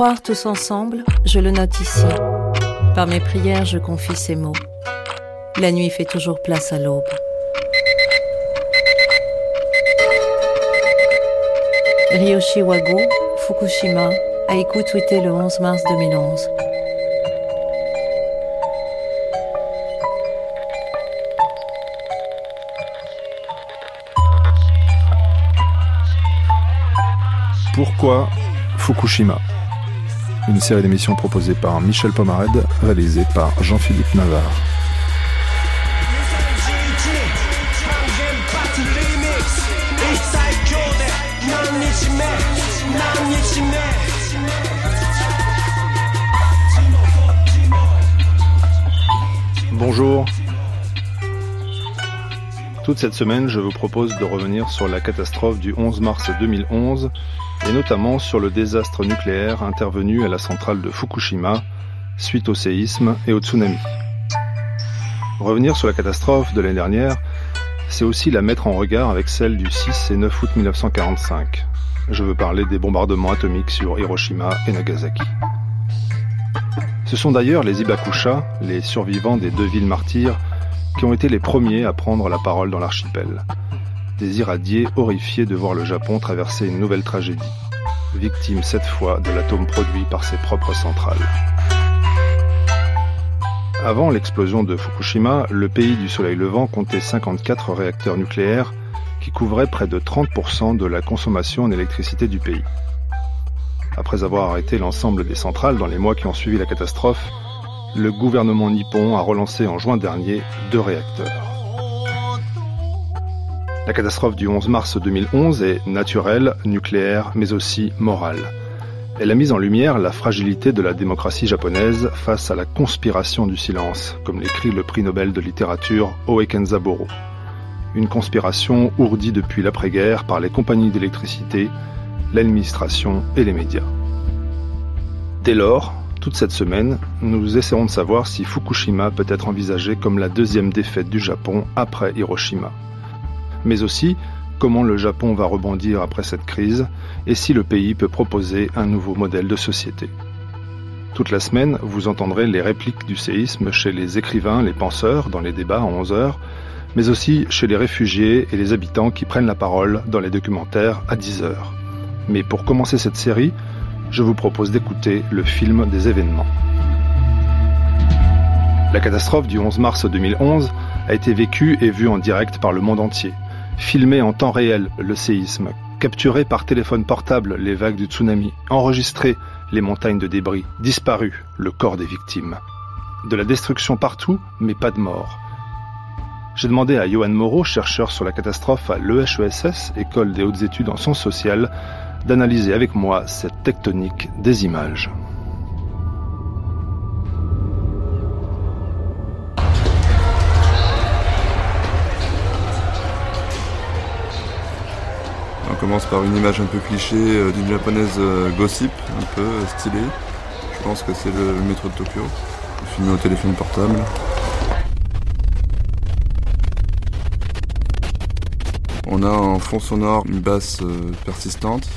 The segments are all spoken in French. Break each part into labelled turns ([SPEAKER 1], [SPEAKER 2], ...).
[SPEAKER 1] Croire tous ensemble, je le note ici. Par mes prières, je confie ces mots. La nuit fait toujours place à l'aube. Ryoshi Wago, Fukushima, a écouté le 11 mars 2011.
[SPEAKER 2] Pourquoi Fukushima? Une série d'émissions proposée par Michel Pomared, réalisée par Jean-Philippe Navarre. Bonjour. Toute cette semaine, je vous propose de revenir sur la catastrophe du 11 mars 2011 et notamment sur le désastre nucléaire intervenu à la centrale de Fukushima suite au séisme et au tsunami. Revenir sur la catastrophe de l'année dernière, c'est aussi la mettre en regard avec celle du 6 et 9 août 1945. Je veux parler des bombardements atomiques sur Hiroshima et Nagasaki. Ce sont d'ailleurs les Ibakusha, les survivants des deux villes martyrs, qui ont été les premiers à prendre la parole dans l'archipel des irradiés horrifiés de voir le Japon traverser une nouvelle tragédie, victime cette fois de l'atome produit par ses propres centrales. Avant l'explosion de Fukushima, le pays du soleil levant comptait 54 réacteurs nucléaires qui couvraient près de 30% de la consommation en électricité du pays. Après avoir arrêté l'ensemble des centrales dans les mois qui ont suivi la catastrophe, le gouvernement nippon a relancé en juin dernier deux réacteurs. La catastrophe du 11 mars 2011 est naturelle, nucléaire, mais aussi morale. Elle a mis en lumière la fragilité de la démocratie japonaise face à la conspiration du silence, comme l'écrit le prix Nobel de littérature Oe Kenzaburo. Une conspiration ourdie depuis l'après-guerre par les compagnies d'électricité, l'administration et les médias. Dès lors, toute cette semaine, nous essaierons de savoir si Fukushima peut être envisagé comme la deuxième défaite du Japon après Hiroshima mais aussi comment le Japon va rebondir après cette crise et si le pays peut proposer un nouveau modèle de société. Toute la semaine, vous entendrez les répliques du séisme chez les écrivains, les penseurs, dans les débats à 11 heures, mais aussi chez les réfugiés et les habitants qui prennent la parole dans les documentaires à 10 heures. Mais pour commencer cette série, je vous propose d'écouter le film des événements. La catastrophe du 11 mars 2011 a été vécue et vue en direct par le monde entier filmer en temps réel le séisme, capturer par téléphone portable les vagues du tsunami, enregistrer les montagnes de débris, disparu le corps des victimes. De la destruction partout, mais pas de mort. J'ai demandé à Johan Moreau, chercheur sur la catastrophe à l'EHESS, École des hautes études en sciences sociales, d'analyser avec moi cette tectonique des images.
[SPEAKER 3] Commence par une image un peu cliché euh, d'une japonaise euh, gossip, un peu euh, stylée. Je pense que c'est le métro de Tokyo. Filmé au téléphone portable. On a en fond sonore une basse persistante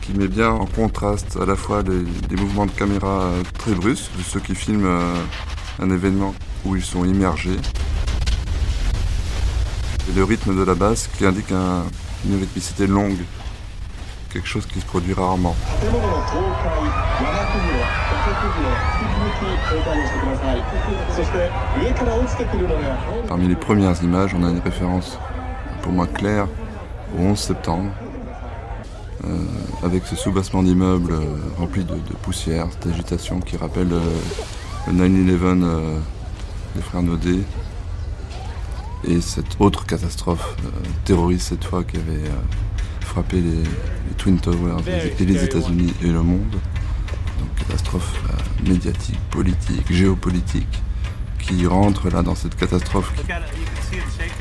[SPEAKER 3] qui met bien en contraste à la fois des mouvements de caméra très brusques de ceux qui filment un événement où ils sont immergés et le rythme de la basse qui indique un, une rythmicité longue, quelque chose qui se produit rarement. Parmi les premières images, on a une référence pour moi claire au 11 septembre, euh, avec ce soubassement d'immeubles euh, rempli de, poussière, cette qui rappelle euh, le 9-11 des frères Naudet, et cette autre catastrophe euh, terroriste cette fois qui avait euh, frappé les, Twin Towers et les États-Unis et le monde. Donc catastrophe euh, médiatique, politique, géopolitique qui rentre là dans cette catastrophe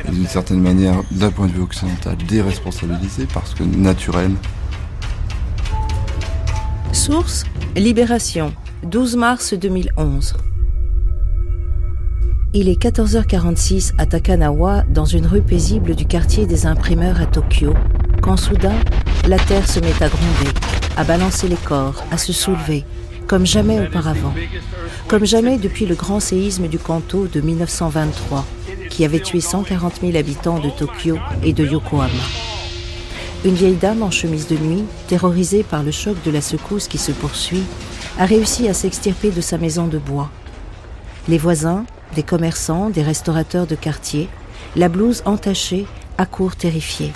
[SPEAKER 3] d'une certaine manière, d'un point de vue occidental, déresponsabilisée parce que naturelle.
[SPEAKER 1] Source Libération, 12 mars 2011. Il est 14h46 à Takanawa, dans une rue paisible du quartier des imprimeurs à Tokyo, quand soudain, la terre se met à gronder. à balancer les corps, à se soulever, comme jamais auparavant, comme jamais depuis le grand séisme du Kanto de 1923, qui avait tué 140 000 habitants de Tokyo et de Yokohama. Une vieille dame en chemise de nuit, terrorisée par le choc de la secousse qui se poursuit, a réussi à s'extirper de sa maison de bois. Les voisins, des commerçants, des restaurateurs de quartier, la blouse entachée, accourent terrifiés.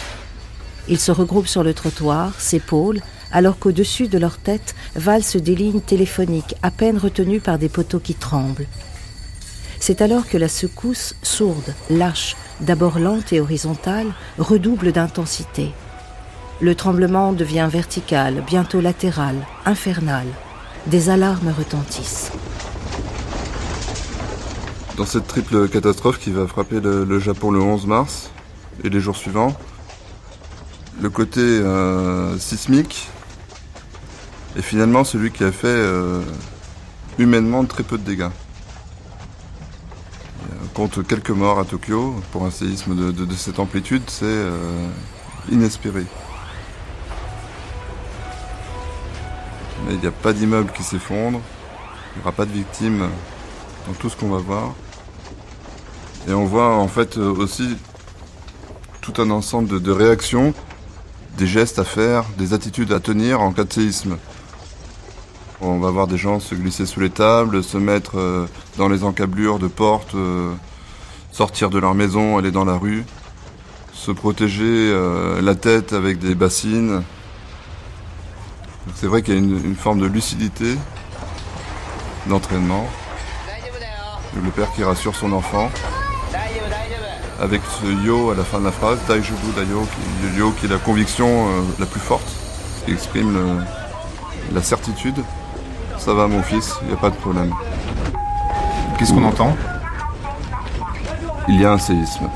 [SPEAKER 1] Ils se regroupent sur le trottoir, s'épaulent, alors qu'au-dessus de leur tête valsent des lignes téléphoniques à peine retenues par des poteaux qui tremblent. C'est alors que la secousse, sourde, lâche, d'abord lente et horizontale, redouble d'intensité. Le tremblement devient vertical, bientôt latéral, infernal. Des alarmes retentissent.
[SPEAKER 3] Dans cette triple catastrophe qui va frapper le, Japon le 11 mars et les jours suivants, le côté euh, sismique est finalement celui qui a fait euh, humainement très peu de dégâts. On compte quelques morts à Tokyo pour un séisme de, cette amplitude, c'est euh, inespéré. Mais il n'y a pas d'immeuble qui s'effondre, il n'y aura pas de victimes dans tout ce qu'on va voir. Et on voit en fait euh, aussi tout un ensemble de, réactions, des gestes à faire, des attitudes à tenir en cas de séisme. On va voir des gens se glisser sous les tables, se mettre euh, dans les encablures de portes, euh, sortir de leur maison, aller dans la rue, se protéger la tête avec des bassines. C'est vrai qu'il y a une forme de lucidité, d'entraînement. Le père qui rassure son enfant avec ce yo à la fin de la phrase, Daijubu Dayo, le yo qui est la conviction euh, la plus forte, qui exprime la certitude. Ça va mon fils, il n'y a pas de problème.
[SPEAKER 2] Qu'est-ce qu'on entend?
[SPEAKER 3] Il y a un séisme.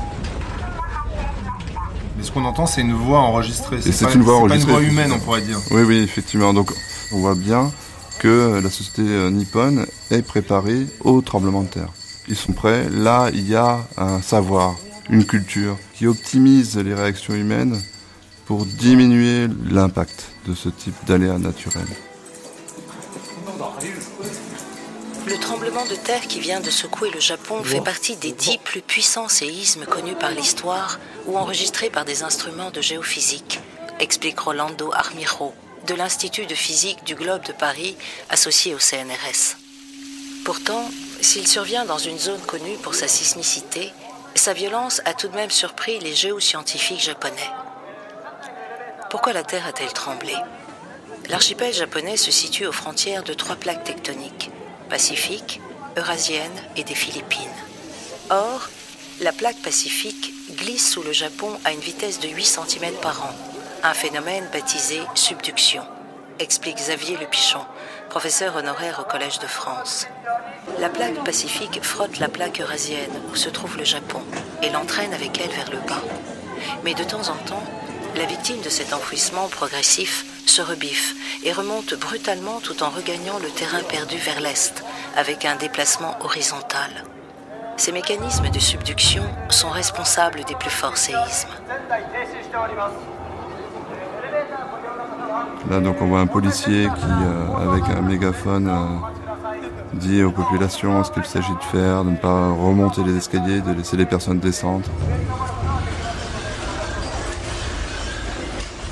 [SPEAKER 2] Mais ce qu'on entend, c'est une voix enregistrée.
[SPEAKER 3] C'est une voix enregistrée.
[SPEAKER 2] pas une voix humaine, on pourrait dire.
[SPEAKER 3] Oui, oui, effectivement. Donc, on voit bien que la société euh, nippone est préparée au tremblement de terre. Ils sont prêts. Là, il y a un savoir, une culture qui optimise les réactions humaines pour diminuer l'impact de ce type d'aléas naturels.
[SPEAKER 1] Le tremblement de terre qui vient de secouer le Japon fait partie des dix plus puissants séismes connus par l'histoire ou enregistrés par des instruments de géophysique, explique Rolando Armiro de l'Institut de physique du globe de Paris associé au CNRS. Pourtant, s'il survient dans une zone connue pour sa sismicité, sa violence a tout de même surpris les géoscientifiques japonais. Pourquoi la Terre a-t-elle tremblé? L'archipel japonais se situe aux frontières de trois plaques tectoniques, pacifique, eurasienne et des Philippines. Or, la plaque pacifique glisse sous le Japon à une vitesse de 8 cm par an, un phénomène baptisé subduction, explique Xavier Le Pichon, professeur honoraire au Collège de France. La plaque pacifique frotte la plaque eurasienne où se trouve le Japon et l'entraîne avec elle vers le bas. Mais de temps en temps, la victime de cet enfouissement progressif se rebiffe et remonte brutalement tout en regagnant le terrain perdu vers l'est avec un déplacement horizontal. Ces mécanismes de subduction sont responsables des plus forts séismes.
[SPEAKER 3] Là donc on voit un policier qui, euh, avec un mégaphone, euh, dit aux populations ce qu'il s'agit de faire, de ne pas remonter les escaliers, de laisser les personnes descendre.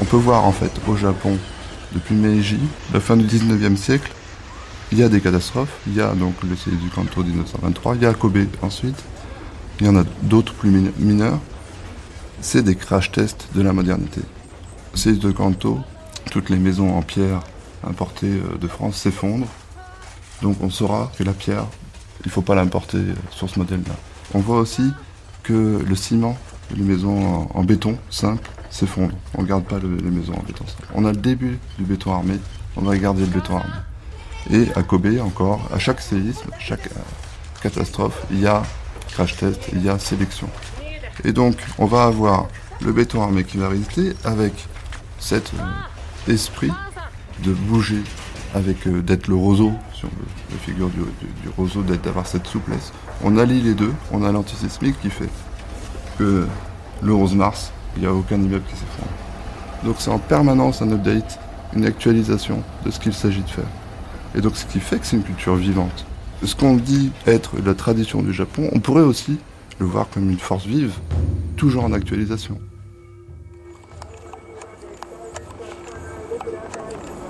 [SPEAKER 3] On peut voir en fait au Japon, depuis Meiji, la fin du 19e siècle, il y a des catastrophes. Il y a donc le séisme du Kanto 1923, il y a Kobe ensuite, il y en a d'autres plus mineurs. C'est des crash tests de la modernité. séisme de Kanto, toutes les maisons en pierre importées euh, de France s'effondrent. Donc on saura que la pierre, il ne faut pas l'importer sur ce modèle-là. On voit aussi que le ciment, les maisons en, béton simple, s'effondrent. On ne garde pas les maisons en béton simple. On a le début du béton armé, on va garder le béton armé. Et à Kobe encore, à chaque séisme, chaque euh, catastrophe, il y a crash test, il y a sélection. Et donc on va avoir le béton armé qui va résister avec cet euh, esprit de bouger avec euh, d'être le roseau, sur la figure du, roseau, d'avoir cette souplesse. On allie les deux, on a l'antisismique qui fait que le 11 mars, il n'y a aucun immeuble qui s'effondre. Donc c'est en permanence un update une actualisation de ce qu'il s'agit de faire. Et donc ce qui fait que c'est une culture vivante. Ce qu'on dit être la tradition du Japon, on pourrait aussi le voir comme une force vive, toujours en actualisation.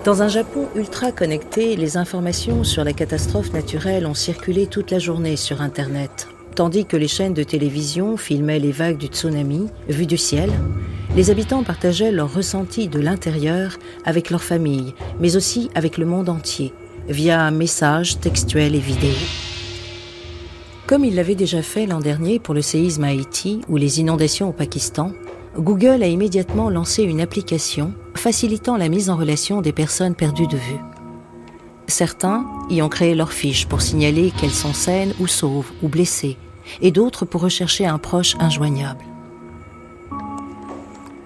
[SPEAKER 1] Dans un Japon ultra connecté, les informations sur la catastrophe naturelle ont circulé toute la journée sur Internet. Tandis que les chaînes de télévision filmaient les vagues du tsunami, vues du ciel, les habitants partageaient leurs ressentis de l'intérieur avec leurs familles, mais aussi avec le monde entier, via messages textuels et vidéos. Comme il l'avait déjà fait l'an dernier pour le séisme à Haïti ou les inondations au Pakistan, Google a immédiatement lancé une application facilitant la mise en relation des personnes perdues de vue. Certains y ont créé leurs fiches pour signaler qu'elles sont saines ou sauves ou blessées, et d'autres pour rechercher un proche injoignable.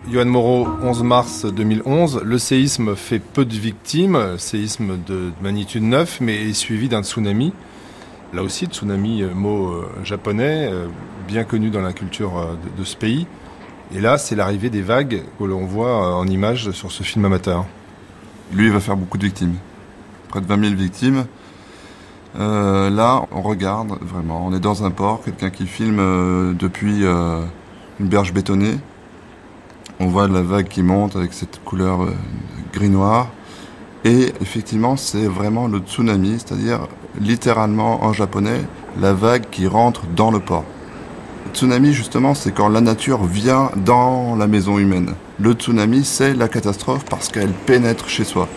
[SPEAKER 2] Yoann Moreau, 11 mars 2011, le séisme fait peu de victimes, séisme de magnitude 9, mais suivi d'un tsunami. Là aussi, tsunami, euh, mot euh, japonais, euh, bien connu dans la culture de, ce pays. Et là, c'est l'arrivée des vagues que l'on voit en image sur ce film amateur.
[SPEAKER 3] Lui, il va faire beaucoup de victimes. Près de 20 000 victimes. là, on regarde vraiment. On est dans un port, quelqu'un qui filme depuis une berge bétonnée. On voit la vague qui monte avec cette couleur euh, gris-noir. Et effectivement, c'est vraiment le tsunami, c'est-à-dire littéralement en japonais, la vague qui rentre dans le port. Tsunami, justement, c'est quand la nature vient dans la maison humaine. Le tsunami, c'est la catastrophe parce qu'elle pénètre chez soi,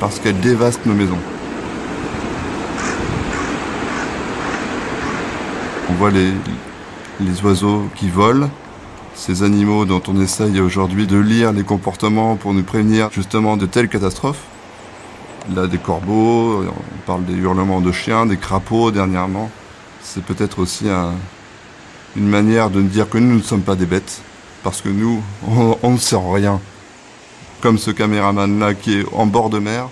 [SPEAKER 3] parce qu'elle dévaste nos maisons. On voit les, les oiseaux qui volent, ces animaux dont on essaye aujourd'hui de lire les comportements pour nous prévenir justement de telles catastrophes. Là, des corbeaux, on parle des hurlements de chiens, des crapauds dernièrement. C'est peut-être aussi une manière de dire que nous ne sommes pas des bêtes, parce que nous, on, ne sert rien. Comme ce caméraman-là qui est en bord de mer,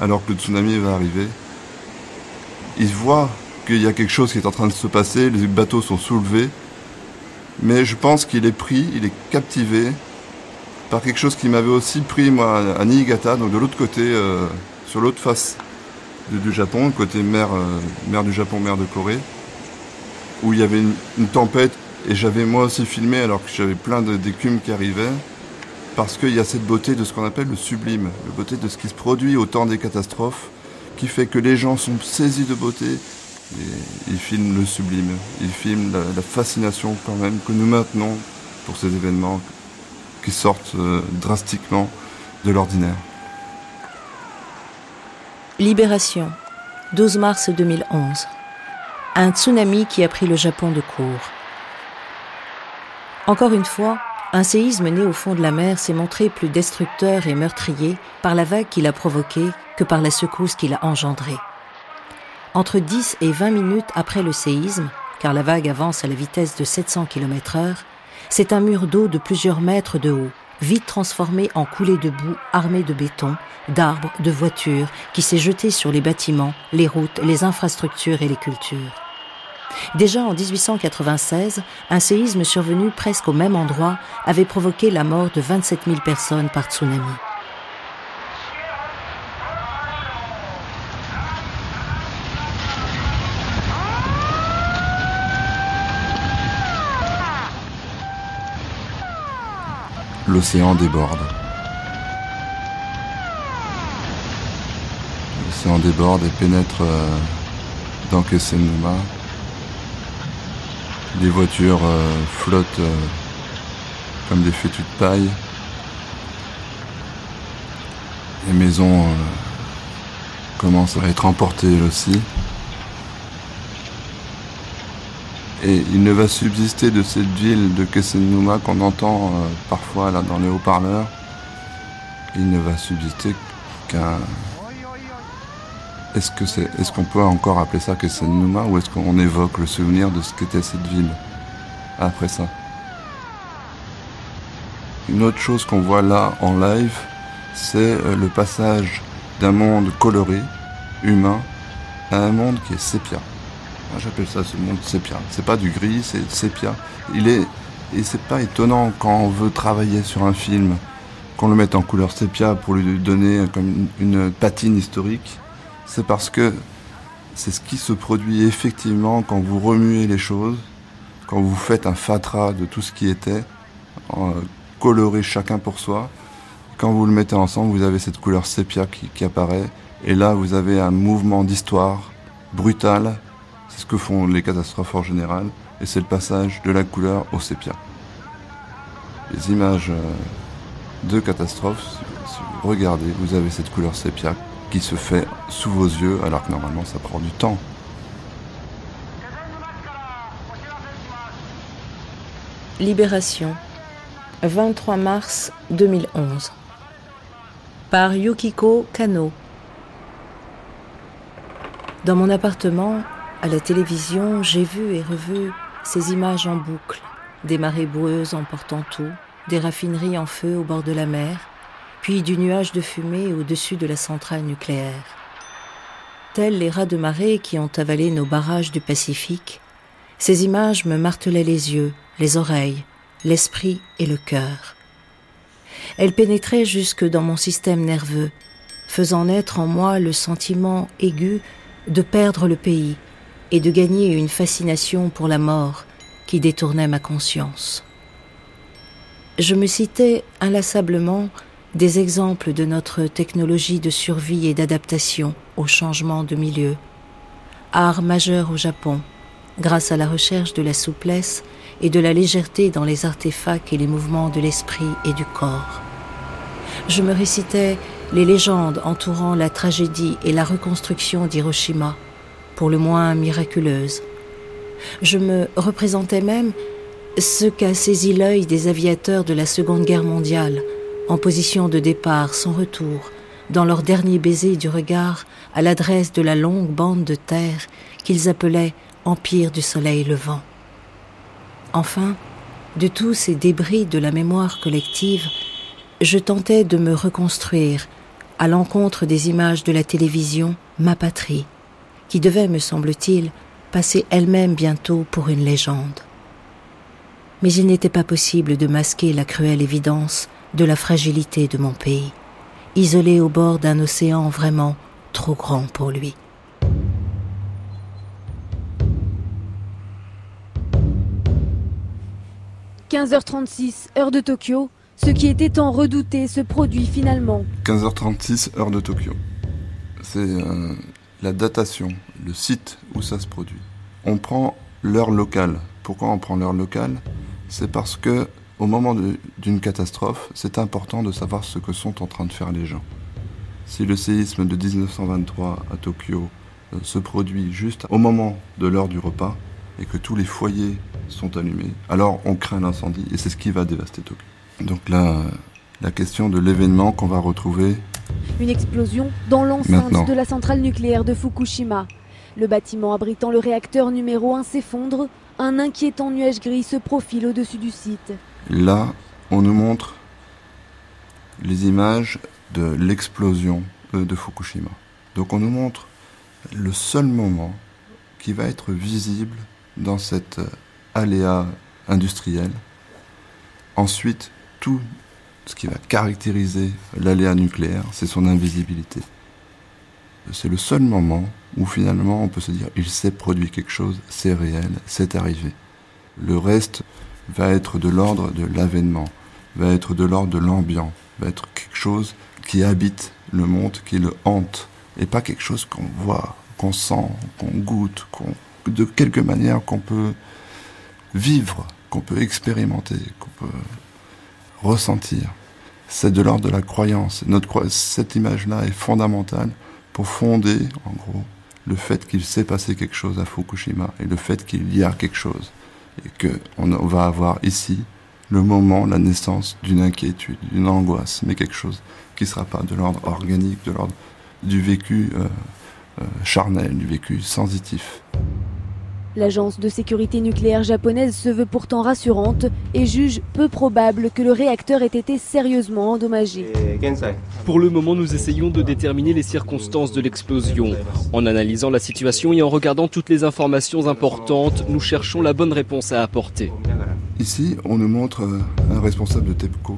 [SPEAKER 3] alors que le tsunami va arriver. Il voit qu'il y a quelque chose qui est en train de se passer, les bateaux sont soulevés, mais je pense qu'il est pris, il est captivé par quelque chose qui m'avait aussi pris moi à Niigata, donc de l'autre côté, euh, sur l'autre face du, Japon, côté euh, mer du Japon, mer de Corée, où il y avait une, tempête et j'avais moi aussi filmé alors que j'avais plein d'écumes qui arrivaient, parce qu'il y a cette beauté de ce qu'on appelle le sublime, la beauté de ce qui se produit au temps des catastrophes, qui fait que les gens sont saisis de beauté, il filme le sublime, il filme la, fascination quand même que nous maintenons pour ces événements qui sortent euh, drastiquement de l'ordinaire.
[SPEAKER 1] Libération, 12 mars 2011. Un tsunami qui a pris le Japon de court. Encore une fois, un séisme né au fond de la mer s'est montré plus destructeur et meurtrier par la vague qu'il a provoquée que par la secousse qu'il a engendrée. Entre 10 et 20 minutes après le séisme, car la vague avance à la vitesse de 700 km h c'est un mur d'eau de plusieurs mètres de haut, vite transformé en coulée de boue armée de béton, d'arbres, de voitures, qui s'est jeté sur les bâtiments, les routes, les infrastructures et les cultures. Déjà en 1896, un séisme survenu presque au même endroit avait provoqué la mort de 27 000 personnes par tsunami.
[SPEAKER 3] L'océan déborde. L'océan déborde et pénètre euh, dans Kessenuma. Les voitures euh, flottent euh, comme des fétus de paille. Les maisons commencent à être emportées aussi. Et il ne va subsister de cette ville de Kessenuma qu'on entend euh, parfois là dans les haut-parleurs, il ne va subsister qu'un... Est-ce est-ce qu'on peut encore appeler ça Kessenuma ou est-ce qu'on évoque le souvenir de ce qu'était cette ville après ça? Une autre chose qu'on voit là en live, c'est euh, le passage d'un monde coloré, humain, à un monde qui est sépia. J'appelle ça ce monde sépia. C'est pas du gris, c'est sépia. Il est et c'est pas étonnant quand on veut travailler sur un film qu'on le mette en couleur sépia pour lui donner comme une patine historique, c'est parce que c'est ce qui se produit effectivement quand vous remuez les choses, quand vous faites un fatras de tout ce qui était, coloré chacun pour soi. Quand vous le mettez ensemble, vous avez cette couleur sépia qui, apparaît. Et là, vous avez un mouvement d'histoire brutal. C'est ce que font les catastrophes en général. Et c'est le passage de la couleur au sépia. Les images euh, de catastrophes, regardez, vous avez cette couleur sépia qui se fait sous vos yeux alors que normalement ça prend du temps.
[SPEAKER 1] Libération, 23 mars 2011. Par Yukiko Kano. Dans mon appartement, à la télévision, j'ai vu et revu ces images en boucle, des marées boueuses emportant tout, des raffineries en feu au bord de la mer, puis du nuage de fumée au-dessus de la centrale nucléaire. Tels les rats de marée qui ont avalé nos barrages du Pacifique, ces images me martelaient les yeux, les oreilles, l'esprit et le cœur. Elles pénétraient jusque dans mon système nerveux, faisant naître en moi le sentiment aigu de perdre le pays et de gagner une fascination pour la mort qui détournait ma conscience. Je me citais inlassablement des exemples de notre technologie de survie et d'adaptation au changement de milieu. Art majeur au Japon, grâce à la recherche de la souplesse et de la légèreté dans les artefacts et les mouvements de l'esprit et du corps. Je me récitais les légendes entourant la tragédie et la reconstruction d'Hiroshima, pour le moins miraculeuses. Je me représentais même ce qu'a saisi l'œil des aviateurs de la Seconde Guerre mondiale, en position de départ sans retour, dans leur dernier baiser du regard à l'adresse de la longue bande de terre qu'ils appelaient Empire du Soleil levant. Enfin, de tous ces débris de la mémoire collective, je tentais de me reconstruire, à l'encontre des images de la télévision, ma patrie, qui devait, me semble-t-il, passer elle-même bientôt pour une légende. Mais il n'était pas possible de masquer la cruelle évidence de la fragilité de mon pays, isolé au bord d'un océan vraiment trop grand pour lui.
[SPEAKER 4] « 15h36, heure de Tokyo, ce qui était tant redouté se produit finalement.
[SPEAKER 3] 15h36, heure de Tokyo. C'est euh, la datation, le site où ça se produit. On prend l'heure locale. Pourquoi on prend l'heure locale? C'est parce que au moment d'une catastrophe, c'est important de savoir ce que sont en train de faire les gens. Si le séisme de 1923 à Tokyo euh, se produit juste au moment de l'heure du repas et que tous les foyers sont allumés, alors on craint l'incendie et c'est ce qui va dévaster Tokyo. Donc là, la question de l'événement qu'on va retrouver.
[SPEAKER 4] Une explosion dans l'enceinte de la centrale nucléaire de Fukushima. Le bâtiment abritant le réacteur numéro 1 s'effondre. Un inquiétant nuage gris se profile au-dessus du site.
[SPEAKER 3] Là, on nous montre les images de l'explosion euh, de Fukushima. Donc on nous montre le seul moment qui va être visible dans cet euh, aléa industriel. Ensuite, tout ce qui va caractériser l'aléa nucléaire, c'est son invisibilité. C'est le seul moment où finalement on peut se dire il s'est produit quelque chose, c'est réel, c'est arrivé. Le reste, va être de l'ordre de l'avènement, va être de l'ordre de l'ambiant, va être quelque chose qui habite le monde, qui le hante, et pas quelque chose qu'on voit, qu'on sent, qu'on goûte, qu'on, de quelque manière qu'on peut vivre, qu'on peut expérimenter, qu'on peut ressentir. C'est de l'ordre de la croyance. Notre, cette image-là est fondamentale pour fonder, en gros, le fait qu'il s'est passé quelque chose à Fukushima et le fait qu'il y a quelque chose et qu'on va avoir ici le moment, la naissance d'une inquiétude, d'une angoisse, mais quelque chose qui ne sera pas de l'ordre organique, de l'ordre du vécu euh, euh, charnel, du vécu sensitif.
[SPEAKER 4] L'agence de sécurité nucléaire japonaise se veut pourtant rassurante et juge peu probable que le réacteur ait été sérieusement endommagé.
[SPEAKER 5] Pour le moment, nous essayons de déterminer les circonstances de l'explosion. En analysant la situation et en regardant toutes les informations importantes, nous cherchons la bonne réponse à apporter.
[SPEAKER 3] Ici, on nous montre euh, un responsable de TEPCO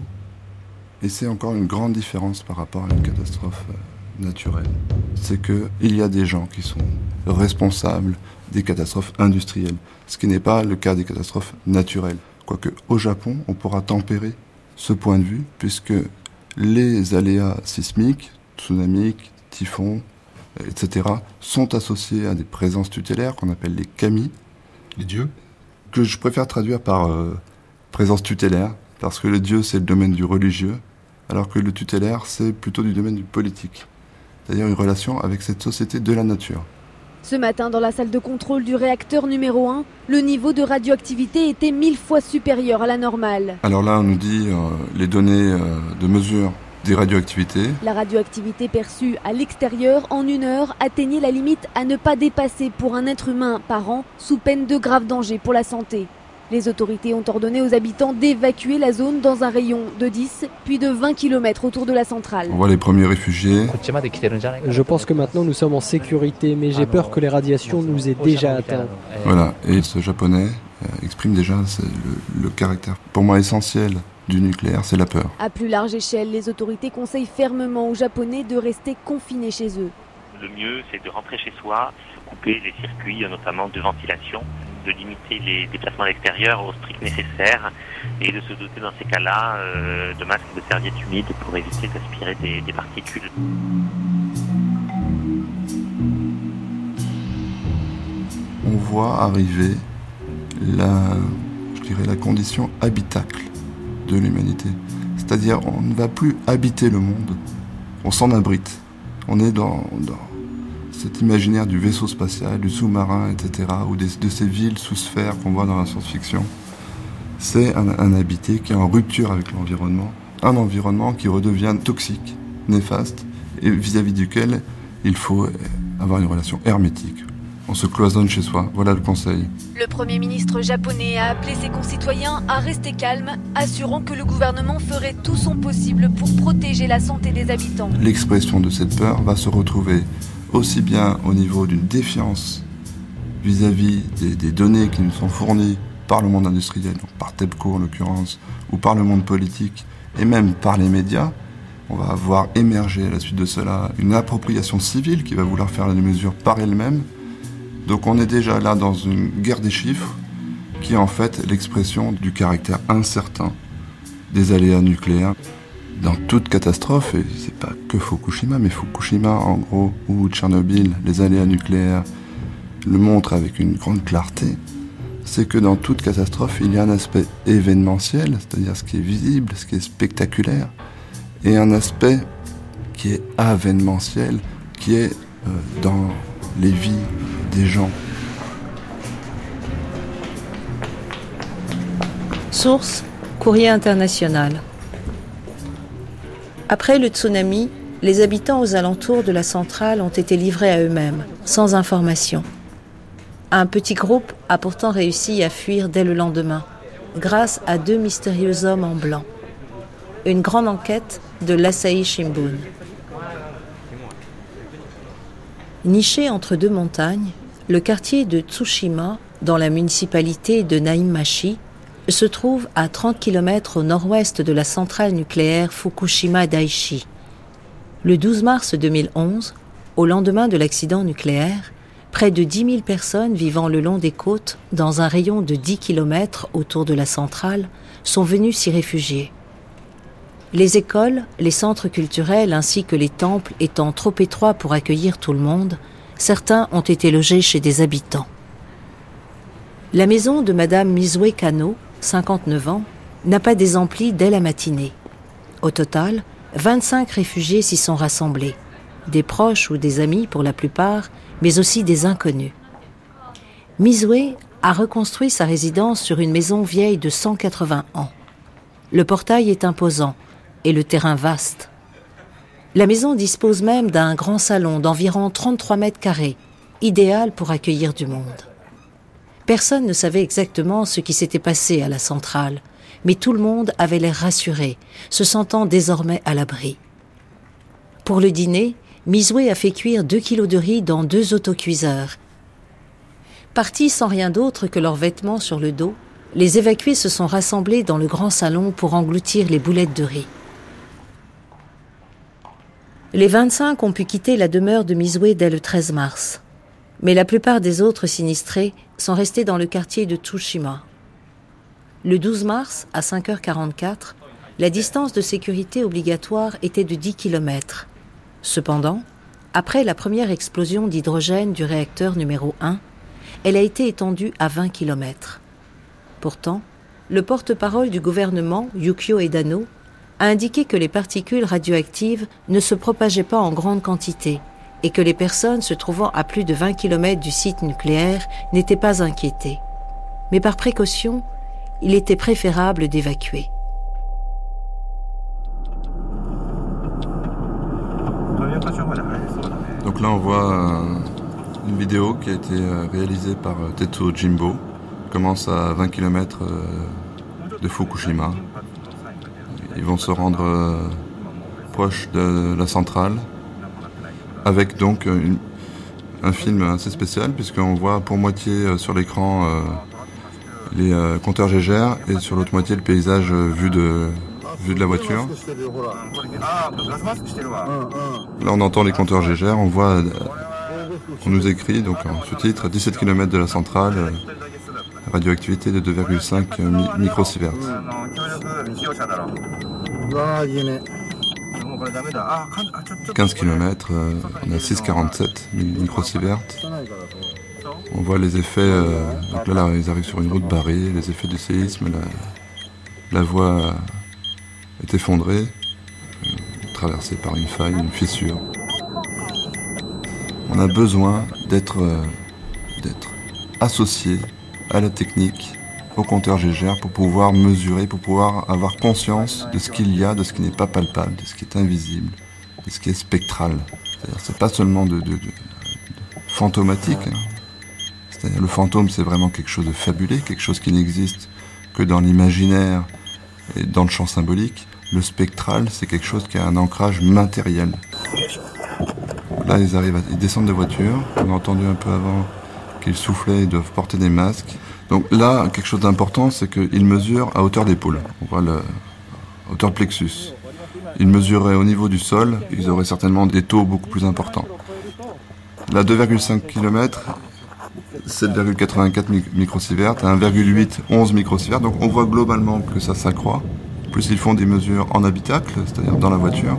[SPEAKER 3] Et c'est encore une grande différence par rapport à une catastrophe euh, naturelle. C'est qu'il y a des gens qui sont responsables des catastrophes industrielles, ce qui n'est pas le cas des catastrophes naturelles. Quoique au Japon, on pourra tempérer ce point de vue, puisque les aléas sismiques, tsunamiques, typhons, etc., sont associés à des présences tutélaires qu'on appelle les kami.
[SPEAKER 2] Les dieux?
[SPEAKER 3] Que je préfère traduire par euh, présence tutélaire, parce que le dieu, c'est le domaine du religieux, alors que le tutélaire, c'est plutôt du domaine du politique. C'est-à-dire une relation avec cette société de la nature.
[SPEAKER 4] Ce matin, dans la salle de contrôle du réacteur numéro 1, le niveau de radioactivité était mille fois supérieur à la normale.
[SPEAKER 3] Alors là, on nous dit euh, les données euh, de mesure des radioactivités.
[SPEAKER 4] La radioactivité perçue à l'extérieur en une heure atteignait la limite à ne pas dépasser pour un être humain par an sous peine de grave danger pour la santé. Les autorités ont ordonné aux habitants d'évacuer la zone dans un rayon de 10 puis de 20 km autour de la centrale.
[SPEAKER 3] On voit les premiers réfugiés.
[SPEAKER 5] Je pense que maintenant nous sommes en sécurité, mais j'ai peur que les radiations nous aient déjà atteints.
[SPEAKER 3] Voilà, et ce japonais euh, exprime déjà le, le caractère pour moi essentiel du nucléaire, c'est la peur.
[SPEAKER 4] À plus large échelle, les autorités conseillent fermement aux Japonais de rester confinés chez eux.
[SPEAKER 6] Le mieux, c'est de rentrer chez soi, couper les circuits, notamment de ventilation, de limiter les déplacements à l'extérieur au strict nécessaire et de se doter dans ces cas-là euh, de masques de serviettes humides pour éviter d'aspirer des, des particules.
[SPEAKER 3] On voit arriver la, je dirais, la condition habitacle de l'humanité. C'est-à-dire, on ne va plus habiter le monde, on s'en abrite. On est dans, dans cet imaginaire du vaisseau spatial, du sous-marin, etc., ou des, de ces villes sous sphère qu'on voit dans la science-fiction. C'est un, un habité qui est en rupture avec l'environnement, un environnement qui redevient toxique, néfaste, et vis-à-vis duquel il faut avoir une relation hermétique. On se cloisonne chez soi, voilà le conseil.
[SPEAKER 4] Le Premier ministre japonais a appelé ses concitoyens à rester calmes, assurant que le gouvernement ferait tout son possible pour protéger la santé des habitants.
[SPEAKER 3] L'expression de cette peur va se retrouver aussi bien au niveau d'une défiance vis-à-vis des, données qui nous sont fournies par le monde industriel, par TEPCO en l'occurrence, ou par le monde politique, et même par les médias. On va avoir émergé à la suite de cela une appropriation civile qui va vouloir faire les mesures par elle-même. Donc on est déjà là dans une guerre des chiffres qui est en fait l'expression du caractère incertain des aléas nucléaires dans toute catastrophe, et c'est pas que Fukushima, mais Fukushima en gros, ou Tchernobyl, les aléas nucléaires le montrent avec une grande clarté, c'est que dans toute catastrophe, il y a un aspect événementiel, c'est-à-dire ce qui est visible, ce qui est spectaculaire, et un aspect qui est avènementiel, qui est euh, dans les vies des gens.
[SPEAKER 1] Source Courrier international. Après le tsunami, les habitants aux alentours de la centrale ont été livrés à eux-mêmes, sans information. Un petit groupe a pourtant réussi à fuir dès le lendemain, grâce à deux mystérieux hommes en blanc. Une grande enquête de l'Asahi Shimbun. Niché entre deux montagnes, le quartier de Tsushima, dans la municipalité de Naimachi, se trouve à 30 km au nord-ouest de la centrale nucléaire Fukushima Daiichi. Le 12 mars 2011, au lendemain de l'accident nucléaire, près de 10 000 personnes vivant le long des côtes, dans un rayon de 10 km autour de la centrale, sont venues s'y réfugier. Les écoles, les centres culturels ainsi que les temples étant trop étroits pour accueillir tout le monde, certains ont été logés chez des habitants. La maison de Madame Mizue Kano, 59 ans, n'a pas désempli dès la matinée. Au total, 25 réfugiés s'y sont rassemblés, des proches ou des amis pour la plupart, mais aussi des inconnus. Mizue a reconstruit sa résidence sur une maison vieille de 180 ans. Le portail est imposant et le terrain vaste. La maison dispose même d'un grand salon d'environ 33 mètres carrés, idéal pour accueillir du monde. Personne ne savait exactement ce qui s'était passé à la centrale, mais tout le monde avait l'air rassuré, se sentant désormais à l'abri. Pour le dîner, Mizoué a fait cuire deux kilos de riz dans deux autocuiseurs. Partis sans rien d'autre que leurs vêtements sur le dos, les évacués se sont rassemblés dans le grand salon pour engloutir les boulettes de riz. Les 25 ont pu quitter la demeure de Mizue dès le 13 mars. Mais la plupart des autres sinistrés sont restés dans le quartier de Tsushima. Le 12 mars, à 5h44, la distance de sécurité obligatoire était de 10 km. Cependant, après la première explosion d'hydrogène du réacteur numéro 1, elle a été étendue à 20 km. Pourtant, le porte-parole du gouvernement, Yukio Edano, a indiqué que les particules radioactives ne se propageaient pas en grande quantité et que les personnes se trouvant à plus de 20 km du site nucléaire n'étaient pas inquiétées. Mais par précaution, il était préférable d'évacuer.
[SPEAKER 3] Donc là on voit une vidéo qui a été euh, réalisée par euh, Tetsuo Jimbo. commence à 20 km euh, de Fukushima. Ils vont se rendre proche de la centrale avec donc un film assez spécial puisqu'on voit pour moitié sur l'écran les compteurs Gégère et sur l'autre moitié le paysage vu de, vu de la voiture. Là on entend les compteurs Gégère, on voit on nous écrit donc en sous-titre 17 km de la centrale, euh, radioactivité de 2,5 microsieverts. 15 km, on a 6,47 microsieverts. On voit les effets, euh, donc là, ils arrivent sur une route barrée, les effets du séisme, la, voie est effondrée, euh, traversée par une faille, une fissure on a besoin euh, d'être associé à la technique, au compteur Gégère pour pouvoir mesurer, pour pouvoir avoir conscience de ce qu'il y a, de ce qui n'est pas palpable, de ce qui est invisible, de ce qui est spectral. C'est-à-dire c'est pas seulement de, fantomatique. Hein. C'est-à-dire le fantôme c'est vraiment quelque chose de fabulé, quelque chose qui n'existe que dans l'imaginaire et dans le champ symbolique. Le spectral c'est quelque chose qui a un ancrage matériel. Là, ils arrivent, ils descendent de voiture. On a entendu un peu avant qu'ils soufflaient, ils doivent porter des masques. Donc là, quelque chose d'important, c'est qu'ils mesurent à hauteur d'épaule. On voit la hauteur plexus. Ils mesuraient au niveau du sol, ils auraient certainement des taux beaucoup plus importants. Là, 2,5 km, 7,84 microsieverts, 1,8, 11 microsieverts. Donc on voit globalement que ça s'accroît. Plus ils font des mesures en habitacle, c'est-à-dire dans la voiture,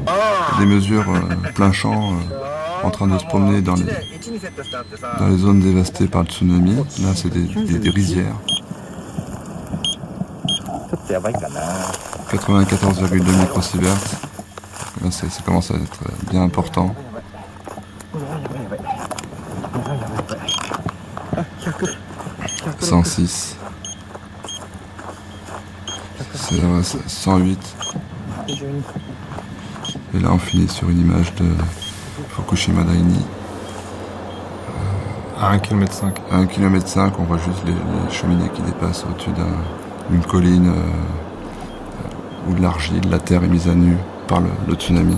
[SPEAKER 3] des mesures euh, plein champ. En train de se promener dans les, dans les zones dévastées par le tsunami. Là, c'est des, rizières. 94,2 microsieverts. Là, ça commence à être bien important. « 106. C'est 108. Et là, on finit sur une image de Fukushima Daini.
[SPEAKER 2] À 1 km 5.
[SPEAKER 3] À 1 km 5, on voit juste les, cheminées qui dépassent au-dessus d'une colline euh, où de l'argile, la terre est mise à nu par le, le tsunami.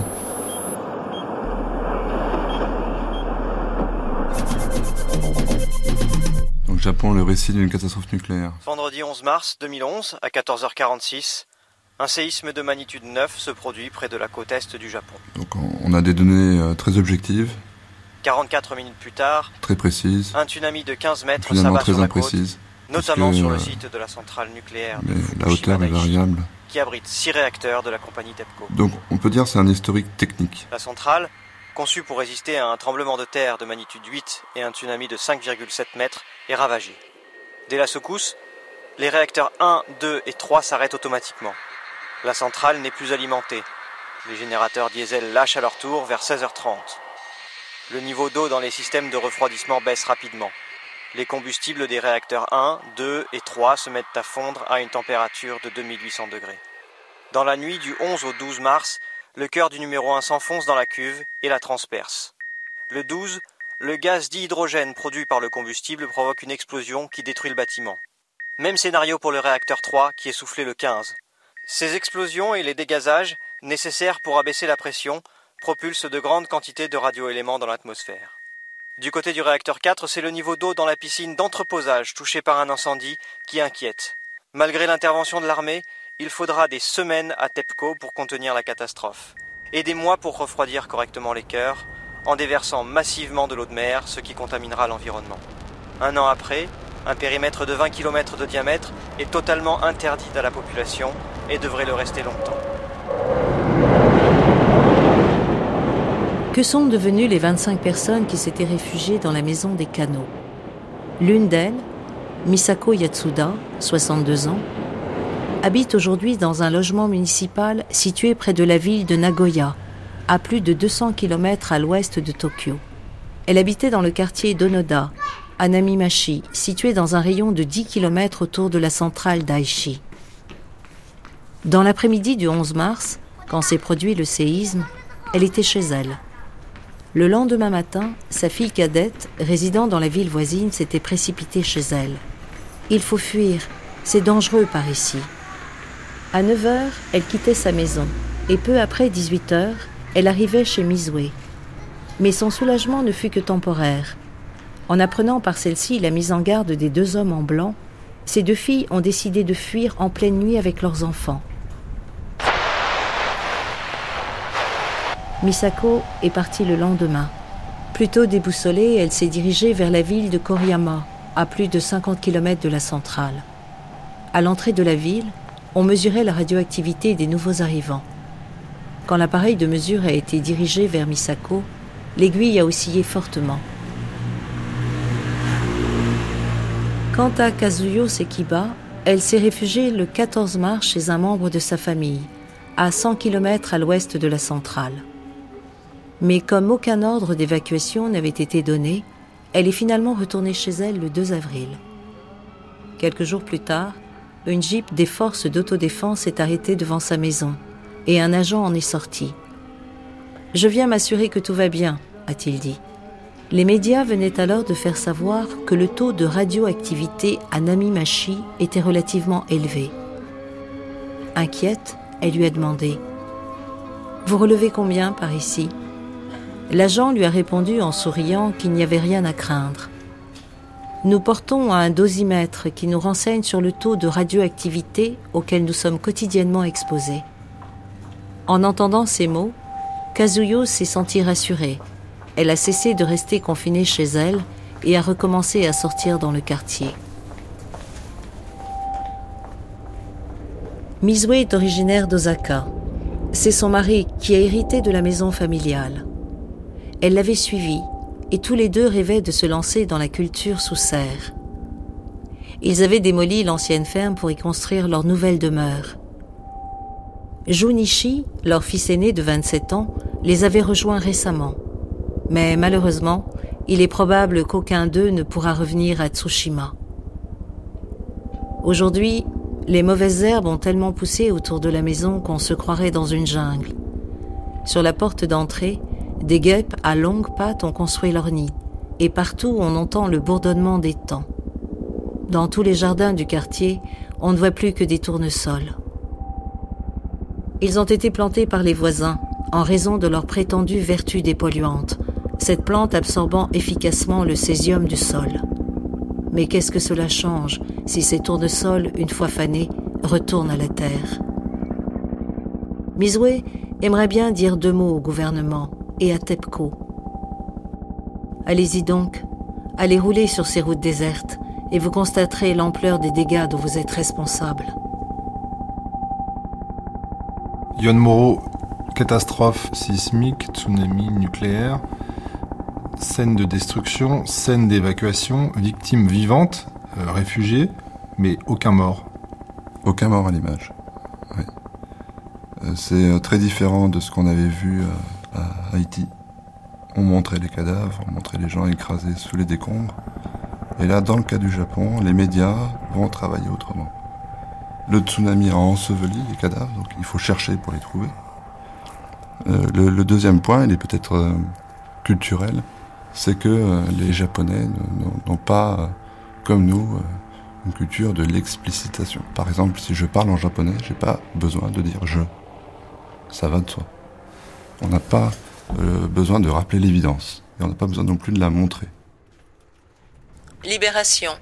[SPEAKER 3] Donc Japon, le récit d'une catastrophe nucléaire.
[SPEAKER 7] Vendredi 11 mars 2011, à 14h46, un séisme de magnitude 9 se produit près de la côte est du Japon.
[SPEAKER 3] Donc on a des données euh, très objectives.
[SPEAKER 7] 44 minutes plus tard,
[SPEAKER 3] très précises.
[SPEAKER 7] Un tsunami de 15 mètres s'abat sur la côte, notamment sur le euh, site de la centrale nucléaire
[SPEAKER 3] mais la hauteur est variable.
[SPEAKER 7] qui abrite 6 réacteurs de la compagnie TEPCO.
[SPEAKER 3] Donc on peut dire c'est un historique technique.
[SPEAKER 7] La centrale, conçue pour résister à un tremblement de terre de magnitude 8 et un tsunami de 5,7 mètres, est ravagée. Dès la secousse, les réacteurs 1, 2 et 3 s'arrêtent automatiquement. La centrale n'est plus alimentée. Les générateurs diesel lâchent à leur tour vers 16h30. Le niveau d'eau dans les systèmes de refroidissement baisse rapidement. Les combustibles des réacteurs 1, 2 et 3 se mettent à fondre à une température de 2800 degrés. Dans la nuit du 11 au 12 mars, le cœur du numéro 1 s'enfonce dans la cuve et la transperce. Le 12, le gaz dihydrogène produit par le combustible provoque une explosion qui détruit le bâtiment. Même scénario pour le réacteur 3 qui est soufflé le 15. Ces explosions et les dégazages, nécessaires pour abaisser la pression, propulsent de grandes quantités de radioéléments dans l'atmosphère. Du côté du réacteur 4, c'est le niveau d'eau dans la piscine d'entreposage touché par un incendie qui inquiète. Malgré l'intervention de l'armée, il faudra des semaines à TEPCO pour contenir la catastrophe. et des mois pour refroidir correctement les cœurs, en déversant massivement de l'eau de mer, ce qui contaminera l'environnement. Un an après, un périmètre de 20 km de diamètre est totalement interdit à la population et devrait le rester longtemps.
[SPEAKER 1] Que sont devenues les 25 personnes qui s'étaient réfugiées dans la maison des canaux? L'une d'elles, Misako Yatsuda, 62 ans, habite aujourd'hui dans un logement municipal situé près de la ville de Nagoya, à plus de 200 km à l'ouest de Tokyo. Elle habitait dans le quartier d'Onoda, à Namimachi, situé dans un rayon de 10 km autour de la centrale d'Aichi. Dans l'après-midi du 11 mars, quand s'est produit le séisme, elle était chez elle. Le lendemain matin, sa fille cadette, résidant dans la ville voisine, s'était précipitée chez elle. Il faut fuir, c'est dangereux par ici. À 9 heures, elle quittait sa maison et peu après 18 heures, elle arrivait chez Mizue. Mais son soulagement ne fut que temporaire. En apprenant par celle-ci la mise en garde des deux hommes en blanc, ces deux filles ont décidé de fuir en pleine nuit avec leurs enfants. Misako est partie le lendemain. Plutôt déboussolée, elle s'est dirigée vers la ville de Koriyama, à plus de 50 km de la centrale. À l'entrée de la ville, on mesurait la radioactivité des nouveaux arrivants. Quand l'appareil de mesure a été dirigé vers Misako, l'aiguille a oscillé fortement. Quant à Kazuyo Sekiba, elle s'est réfugiée le 14 mars chez un membre de sa famille, à 100 km à l'ouest de la centrale. Mais comme aucun ordre d'évacuation n'avait été donné, elle est finalement retournée chez elle le 2 avril. Quelques jours plus tard, une jeep des forces d'autodéfense est arrêtée devant sa maison et un agent en est sorti. Je viens m'assurer que tout va bien, a-t-il dit. Les médias venaient alors de faire savoir que le taux de radioactivité à Namimachi était relativement élevé. Inquiète, elle lui a demandé Vous relevez combien par ici? L'agent lui a répondu en souriant qu'il n'y avait rien à craindre. Nous portons un dosimètre qui nous renseigne sur le taux de radioactivité auquel nous sommes quotidiennement exposés. En entendant ces mots, Kazuyo s'est sentie rassurée. Elle a cessé de rester confinée chez elle et a recommencé à sortir dans le quartier. Mizue est originaire d'Osaka. C'est son mari qui a hérité de la maison familiale. Elle l'avait suivi et tous les deux rêvaient de se lancer dans la culture sous serre. Ils avaient démoli l'ancienne ferme pour y construire leur nouvelle demeure. Junichi, leur fils aîné de 27 ans, les avait rejoints récemment. Mais malheureusement, il est probable qu'aucun d'eux ne pourra revenir à Tsushima. Aujourd'hui, les mauvaises herbes ont tellement poussé autour de la maison qu'on se croirait dans une jungle. Sur la porte d'entrée, des guêpes à longues pattes ont construit leur nid, et partout on entend le bourdonnement des temps. Dans tous les jardins du quartier, on ne voit plus que des tournesols. Ils ont été plantés par les voisins en raison de leur prétendue vertu dépolluante, cette plante absorbant efficacement le césium du sol. Mais qu'est-ce que cela change si ces tournesols, une fois fanés, retournent à la terre? Mizue aimerait bien dire deux mots au gouvernement, et à TEPCO. Allez-y donc, allez rouler sur ces routes désertes et vous constaterez l'ampleur des dégâts dont vous êtes responsable.
[SPEAKER 2] Yon catastrophe sismique, tsunami nucléaire, scène de destruction, scène d'évacuation, victimes vivantes, euh, réfugiés, mais aucun mort.
[SPEAKER 3] Aucun mort à l'image. Euh, c'est euh, très différent de ce qu'on avait vu à Haïti. On montrait les cadavres, on montrait les gens écrasés sous les décombres. Et là, dans le cas du Japon, les médias vont travailler autrement. Le tsunami a enseveli les cadavres, donc il faut chercher pour les trouver. Le, deuxième point, il est peut-être culturel, c'est que euh, les Japonais n'ont pas, comme nous, une culture de l'explicitation. Par exemple, si je parle en japonais, j'ai pas besoin de dire je. Ça va de soi. On n'a pas euh, besoin de rappeler l'évidence. Et on n'a pas besoin non plus de la montrer.
[SPEAKER 1] Libération.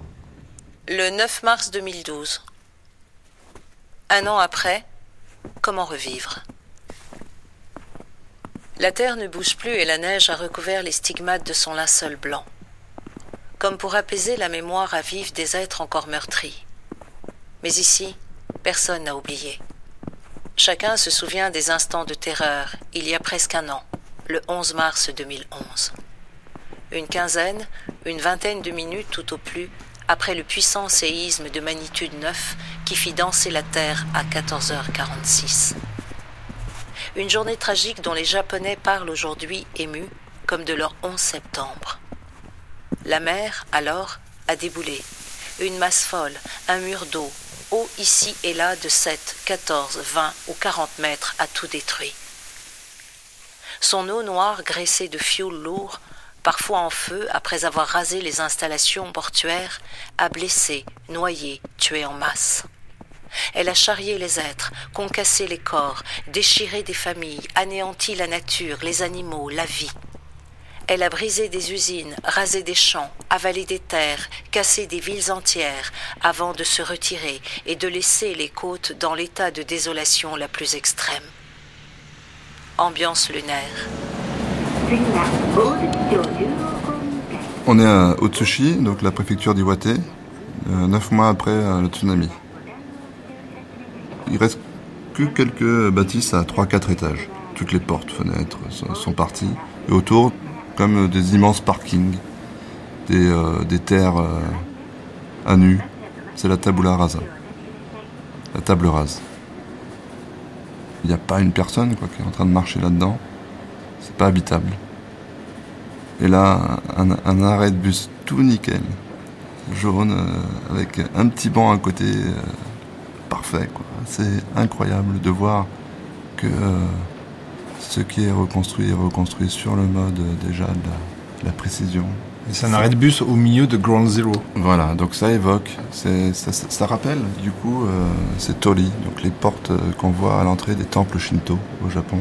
[SPEAKER 1] Le 9 mars 2012. Un an après, comment revivre? La terre ne bouge plus et la neige a recouvert les stigmates de son linceul blanc, comme pour apaiser la mémoire à vif des êtres encore meurtris. Mais ici, personne n'a oublié. Chacun se souvient des instants de terreur, il y a presque un an, le 11 mars 2011. Une quinzaine, une vingtaine de minutes tout au plus, après le puissant séisme de magnitude 9 qui fit danser la Terre à 14h46. Une journée tragique dont les Japonais parlent aujourd'hui émus comme de leur 11 septembre. La mer, alors, a déboulé. Une masse folle, un mur d'eau, eau ici et là de 7, 14, 20 ou 40 mètres a tout détruit. Son eau noire graissée de fioul lourd parfois en feu après avoir rasé les installations portuaires, a blessé, noyé, tué en masse. Elle a charrié les êtres, concassé les corps, déchiré des familles, anéanti la nature, les animaux, la vie. Elle a brisé des usines, rasé des champs, avalé des terres, cassé des villes entières, avant de se retirer et de laisser les côtes dans l'état de désolation la plus extrême. Ambiance lunaire.
[SPEAKER 3] On est à Otsushi, donc la préfecture d'Iwate, euh, neuf mois après euh, le tsunami. Il reste que quelques bâtisses à 3-4 étages. Toutes les portes, fenêtres sont, parties. Et autour, comme des immenses parkings, des, euh, terres à nu. C'est la tabula rasa. La table rase. Il n'y a pas une personne quoi, qui est en train de marcher là-dedans. C'est pas habitable. Et là, un, arrêt de bus tout nickel, jaune, euh, avec un petit banc à côté, euh, parfait. C'est incroyable de voir que euh, ce qui est reconstruit est reconstruit sur le mode déjà de la, précision.
[SPEAKER 2] C'est un arrêt de bus au milieu de Ground Zero.
[SPEAKER 3] Voilà, donc ça évoque, ça, rappelle du coup c'est Tori, donc les portes qu'on voit à l'entrée des temples Shinto au Japon.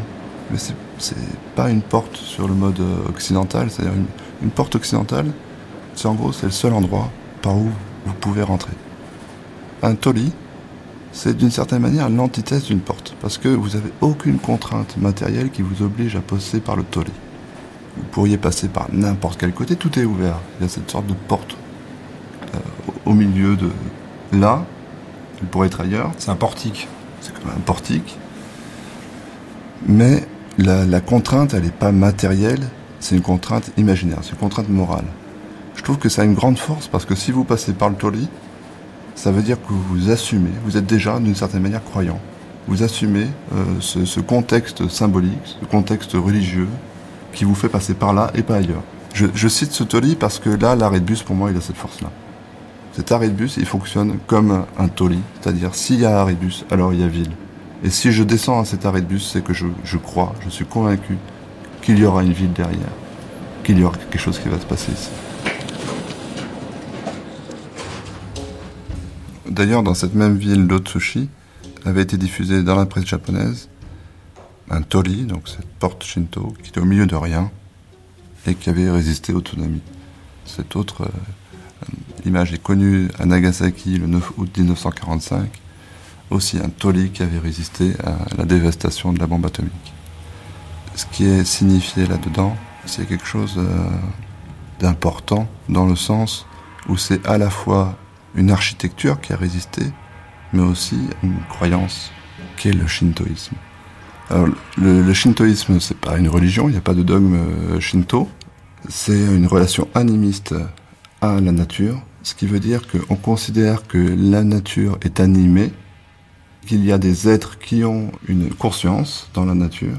[SPEAKER 3] Mais c'est pas une porte sur le mode euh, occidental, c'est-à-dire une, porte occidentale, c'est en gros c'est le seul endroit par où vous pouvez rentrer. Un toli, c'est d'une certaine manière l'antithèse d'une porte, parce que vous n'avez aucune contrainte matérielle qui vous oblige à passer par le toli. Vous pourriez passer par n'importe quel côté, tout est ouvert. Il y a cette sorte de porte euh, au milieu de là, il pourrait être ailleurs.
[SPEAKER 2] C'est un portique.
[SPEAKER 3] C'est comme un portique. Mais la, contrainte, elle n'est pas matérielle, c'est une contrainte imaginaire, c'est une contrainte morale. Je trouve que ça a une grande force parce que si vous passez par le toli, ça veut dire que vous assumez, vous êtes déjà d'une certaine manière croyant. Vous assumez euh, ce, contexte symbolique, ce contexte religieux qui vous fait passer par là et pas ailleurs. Je, je cite ce toli parce que là, l'arrêt de bus, pour moi, il a cette force-là. Cet arrêt de bus, il fonctionne comme un toli, c'est-à-dire s'il y a arrêt de bus, alors il y a ville. Et si je descends à cet arrêt de bus, c'est que je, crois, je suis convaincu qu'il y aura une ville derrière, qu'il y aura quelque chose qui va se passer ici. D'ailleurs, dans cette même ville d'Otsushi, avait été diffusé dans la presse japonaise un tori, donc cette porte shinto, qui était au milieu de rien et qui avait résisté au tsunami. Cette autre euh, image est connue à Nagasaki le 9 août 1945 aussi un toli qui avait résisté à la dévastation de la bombe atomique. Ce qui est signifié là-dedans, c'est quelque chose euh, d'important dans le sens où c'est à la fois une architecture qui a résisté, mais aussi une croyance qui est le shintoïsme. Alors, le, le shintoïsme, c'est pas une religion, il n'y a pas de dogme euh, shinto. C'est une relation animiste à la nature, ce qui veut dire qu'on considère que la nature est animée qu'il y a des êtres qui ont une conscience dans la nature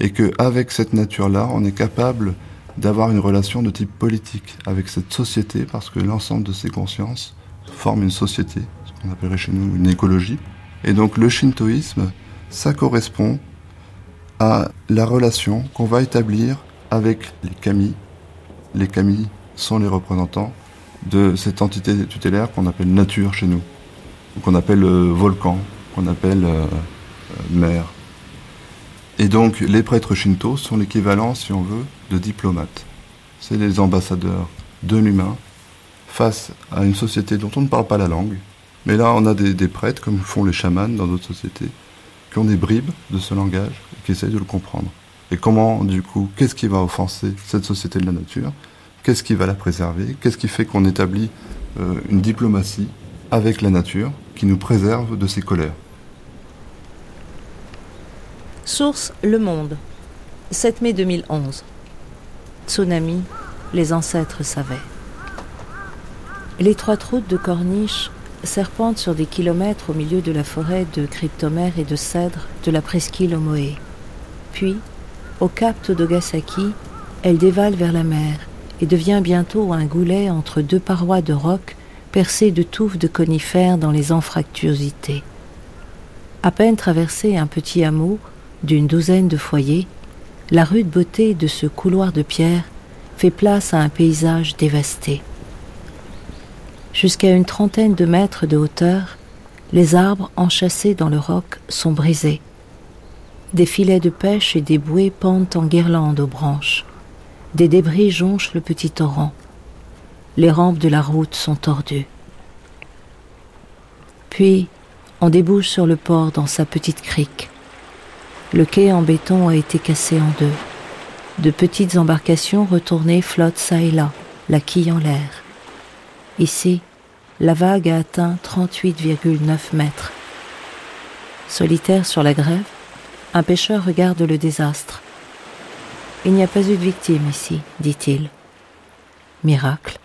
[SPEAKER 3] et qu'avec cette nature-là, on est capable d'avoir une relation de type politique avec cette société parce que l'ensemble de ces consciences forment une société, ce qu'on appellerait chez nous une écologie. Et donc le shintoïsme, ça correspond à la relation qu'on va établir avec les kami. Les kami sont les représentants de cette entité tutélaire qu'on appelle nature chez nous, qu'on appelle euh, volcan, qu'on appelle euh, euh, mère. Et donc les prêtres shinto sont l'équivalent, si on veut, de diplomates. C'est les ambassadeurs de l'humain face à une société dont on ne parle pas la langue. Mais là, on a des, prêtres, comme font les chamans dans d'autres sociétés, qui ont des bribes de ce langage et qui essayent de le comprendre. Et comment, du coup, qu'est-ce qui va offenser cette société de la nature? Qu'est-ce qui va la préserver? Qu'est-ce qui fait qu'on établit euh, une diplomatie avec la nature qui nous préserve de ses colères?
[SPEAKER 1] Source Le Monde, 7 mai 2011. Tsunami, les ancêtres savaient. L'étroite route de Corniche serpente sur des kilomètres au milieu de la forêt de cryptomères et de cèdres de la presqu'île Omoé. Puis, au cap Todogasaki, elle dévale vers la mer et devient bientôt un goulet entre deux parois de roc percées de touffes de conifères dans les anfractuosités. À peine traversé un petit hameau d'une douzaine de foyers, la rude beauté de ce couloir de pierre fait place à un paysage dévasté. Jusqu'à une trentaine de mètres de hauteur, les arbres enchâssés dans le roc sont brisés. Des filets de pêche et des bouées pendent en guirlandes aux branches. Des débris jonchent le petit torrent. Les rampes de la route sont tordues. Puis, on débouche sur le port dans sa petite crique. Le quai en béton a été cassé en deux. De petites embarcations retournées flottent çà et là, la quille en l'air. Ici, la vague a atteint 38,9 mètres. Solitaire sur la grève, un pêcheur regarde le désastre. Il n'y a pas eu de victime ici, dit-il. Miracle.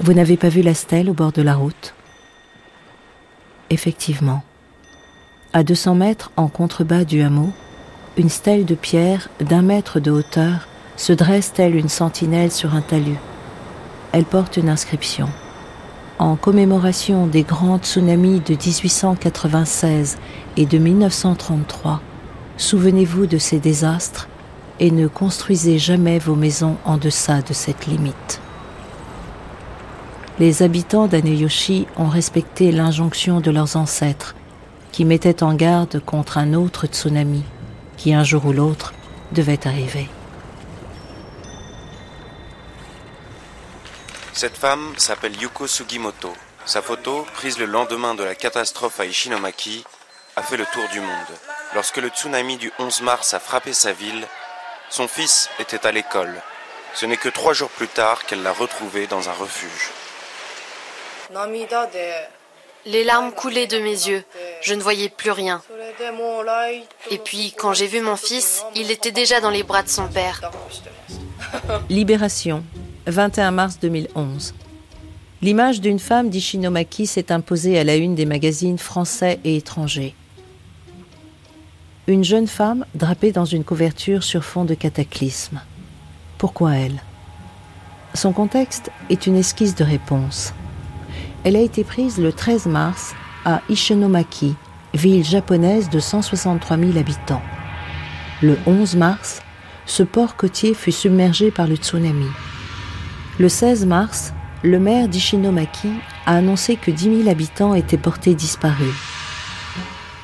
[SPEAKER 1] Vous n'avez pas vu la stèle au bord de la route? Effectivement. À 200 mètres en contrebas du hameau, une stèle de pierre d'un mètre de hauteur se dresse telle une sentinelle sur un talus? Elle porte une inscription. En commémoration des grands tsunamis de 1896 et de 1933, souvenez-vous de ces désastres et ne construisez jamais vos maisons en deçà de cette limite. Les habitants d'Aneyoshi ont respecté l'injonction de leurs ancêtres qui mettait en garde contre un autre tsunami qui un jour ou l'autre devait arriver.
[SPEAKER 8] Cette femme s'appelle Yuko Sugimoto. Sa photo, prise le lendemain de la catastrophe à Ishinomaki, a fait le tour du monde. Lorsque le tsunami du 11 mars a frappé sa ville, son fils était à l'école. Ce n'est que trois jours plus tard qu'elle l'a retrouvé dans un refuge.
[SPEAKER 9] Les larmes coulaient de mes yeux. Je ne voyais plus rien. Et puis, quand j'ai vu mon fils, il était déjà dans les bras de son père.
[SPEAKER 1] Libération, 21 mars 2011. L'image d'une femme d'Ishinomaki s'est imposée à la une des magazines français et étrangers. Une jeune femme drapée dans une couverture sur fond de cataclysme. Pourquoi elle? Son contexte est une esquisse de réponse. Elle a été prise le 13 mars à Ishinomaki, ville japonaise de 163 000 habitants. Le 11 mars, ce port côtier fut submergé par le tsunami. Le 16 mars, le maire d'Ishinomaki a annoncé que 10 000 habitants étaient portés disparus.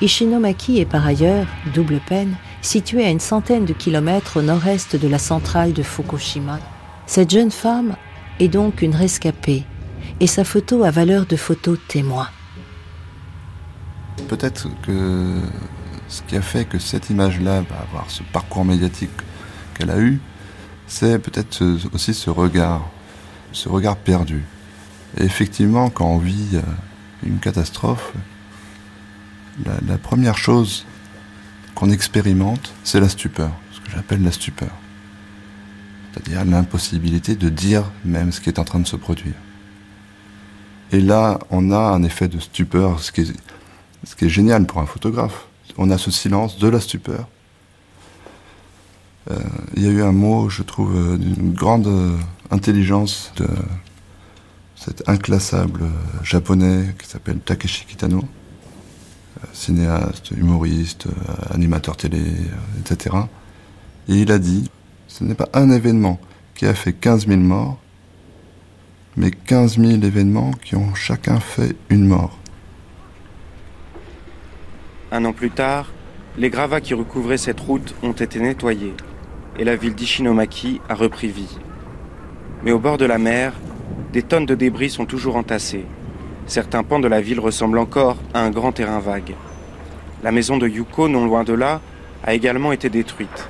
[SPEAKER 1] Ishinomaki est par ailleurs, double peine, situé à une centaine de kilomètres au nord-est de la centrale de Fukushima. Cette jeune femme est donc une rescapée et sa photo a valeur de photo témoin.
[SPEAKER 3] Peut-être que ce qui a fait que cette image-là va avoir ce parcours médiatique qu'elle a eu, c'est peut-être aussi ce regard, ce regard perdu. Et effectivement, quand on vit euh, une catastrophe, la, première chose qu'on expérimente, c'est la stupeur, ce que j'appelle la stupeur. C'est-à-dire l'impossibilité de dire même ce qui est en train de se produire. Et là, on a un effet de stupeur, ce qui est, ce qui est génial pour un photographe. On a ce silence de la stupeur. Euh, il y a eu un mot, je trouve, euh, d'une grande intelligence de cet inclassable japonais qui s'appelle Takeshi Kitano, cinéaste, humoriste, animateur télé, etc. Et il a dit, ce n'est pas un événement qui a fait 15 000 morts, mais 15 000 événements qui ont chacun fait une mort.
[SPEAKER 10] Un an plus tard, les gravats qui recouvraient cette route ont été nettoyés et la ville d'Ishinomaki a repris vie. Mais au bord de la mer, des tonnes de débris sont toujours entassés. Certains pans de la ville ressemblent encore à un grand terrain vague. La maison de Yuko, non loin de là, a également été détruite.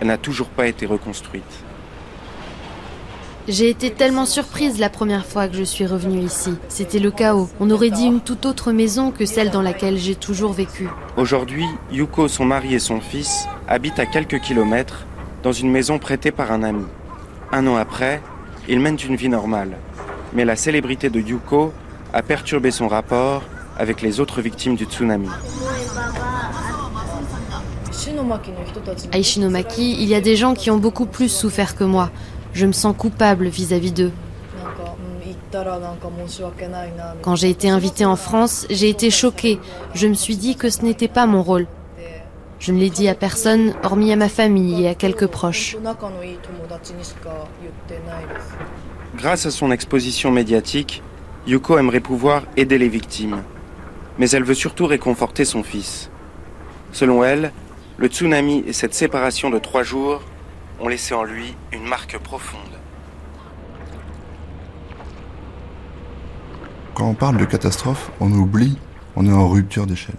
[SPEAKER 10] elle n'a toujours pas été reconstruite.
[SPEAKER 9] J'ai été tellement surprise la première fois que je suis revenue ici. C'était le chaos. On aurait dit une toute autre maison que celle dans laquelle j'ai toujours vécu.
[SPEAKER 10] Aujourd'hui, Yuko, son mari et son fils habitent à quelques kilomètres dans une maison prêtée par un ami. Un an après, ils mènent une vie normale. Mais la célébrité de Yuko a perturbé son rapport avec les autres victimes du tsunami.
[SPEAKER 9] À Ishinomaki, il y a des gens qui ont beaucoup plus souffert que moi. Je me sens coupable vis-à-vis d'eux. Quand j'ai été invitée en France, j'ai été choquée. Je me suis dit que ce n'était pas mon rôle. Je ne l'ai dit à personne, hormis à ma famille et à quelques proches.
[SPEAKER 10] Grâce à son exposition médiatique, Yuko aimerait pouvoir aider les victimes. Mais elle veut surtout réconforter son fils. Selon elle, le tsunami et cette séparation de trois jours ont laissé en lui une marque profonde.
[SPEAKER 3] Quand on parle de catastrophe, on oublie, on est en rupture d'échelle.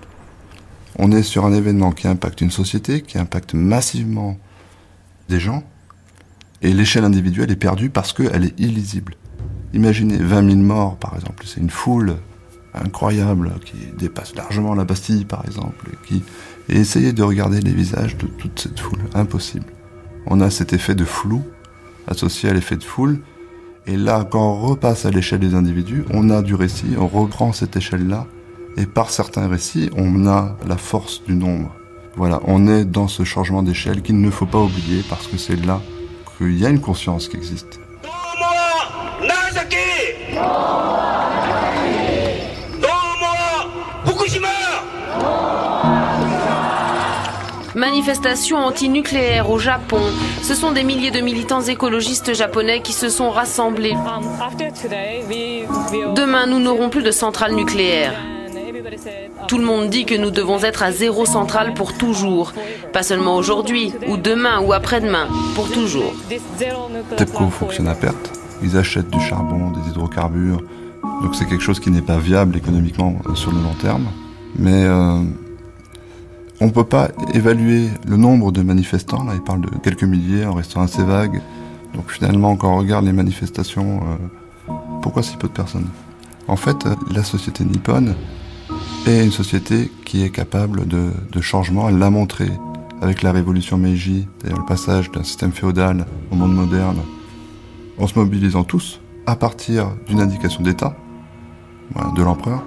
[SPEAKER 3] On est sur un événement qui impacte une société, qui impacte massivement des gens, et l'échelle individuelle est perdue parce qu'elle est illisible. Imaginez 20 000 morts, par exemple, c'est une foule incroyable qui dépasse largement la Bastille, par exemple, et essayez de regarder les visages de toute cette foule, impossible on a cet effet de flou associé à l'effet de foule. Et là, quand on repasse à l'échelle des individus, on a du récit, on reprend cette échelle-là, et par certains récits, on a la force du nombre. Voilà, on est dans ce changement d'échelle qu'il ne faut pas oublier parce que c'est là qu'il y a une conscience qui existe.
[SPEAKER 11] Manifestation anti-nucléaire au Japon. Ce sont des milliers de militants écologistes japonais qui se sont rassemblés. Demain, nous n'aurons plus de centrales nucléaires. Tout le monde dit que nous devons être à zéro centrale pour toujours. Pas seulement aujourd'hui, ou demain, ou après-demain, pour toujours.
[SPEAKER 3] TEPCO fonctionne à perte. Ils achètent du charbon, des hydrocarbures. Donc c'est quelque chose qui n'est pas viable économiquement euh, sur le long terme. Mais euh, on ne peut pas évaluer le nombre de manifestants, là il parle de quelques milliers en restant assez vague. Donc finalement quand on regarde les manifestations, euh, pourquoi si peu de personnes? En fait, la société nippone est une société qui est capable de, changement, elle l'a montré avec la révolution Meiji, le passage d'un système féodal au monde moderne, en se mobilisant tous à partir d'une indication d'État, de l'empereur,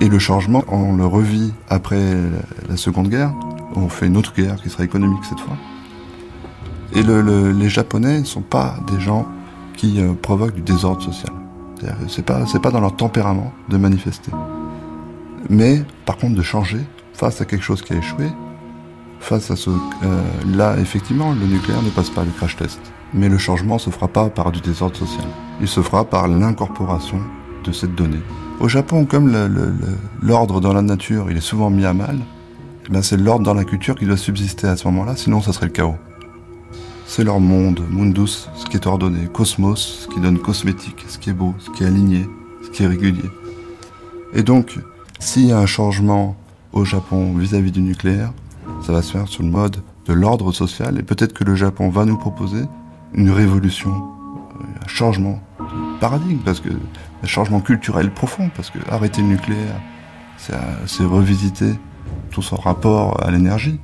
[SPEAKER 3] et le changement, on le revit après la Seconde Guerre. On fait une autre guerre qui sera économique cette fois. Et les Japonais ne sont pas des gens qui euh, provoquent du désordre social. C'est pas, c'est pas dans leur tempérament de manifester. Mais, par contre, de changer face à quelque chose qui a échoué, face à ce, euh, là, effectivement, le nucléaire ne passe pas le crash test. Mais le changement se fera pas par du désordre social. Il se fera par l'incorporation de cette donnée. Au Japon, comme l'ordre dans la nature, il est souvent mis à mal, eh c'est l'ordre dans la culture qui doit subsister à ce moment-là, sinon ça serait le chaos. C'est leur monde, mundus, ce qui est ordonné, cosmos, ce qui donne cosmétique, ce qui est beau, ce qui est aligné, ce qui est régulier. Et donc, s'il y a un changement au Japon vis-à-vis du nucléaire, ça va se faire sur le mode de l'ordre social, et peut-être que le Japon va nous proposer une révolution, un changement de paradigme, parce que un changement culturel profond, parce que arrêter le nucléaire, c'est revisiter tout son rapport à l'énergie.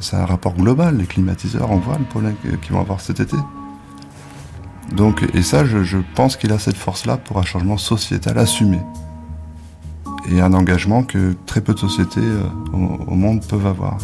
[SPEAKER 3] C'est un rapport global. Les climatiseurs, on voit le problème qu'ils vont avoir cet été. Donc, et ça, je, pense qu'il a cette force-là pour un changement sociétal assumé. Et un engagement que très peu de sociétés euh, au monde peuvent avoir.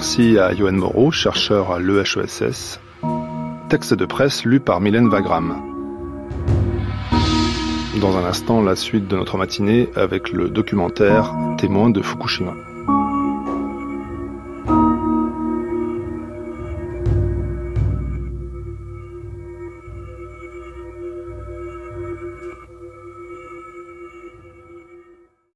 [SPEAKER 2] Merci à Yoann Moreau, chercheur à l'EHESS. Texte de presse lu par Mylène Wagram. Dans un instant, la suite de notre matinée avec le documentaire Témoin de Fukushima.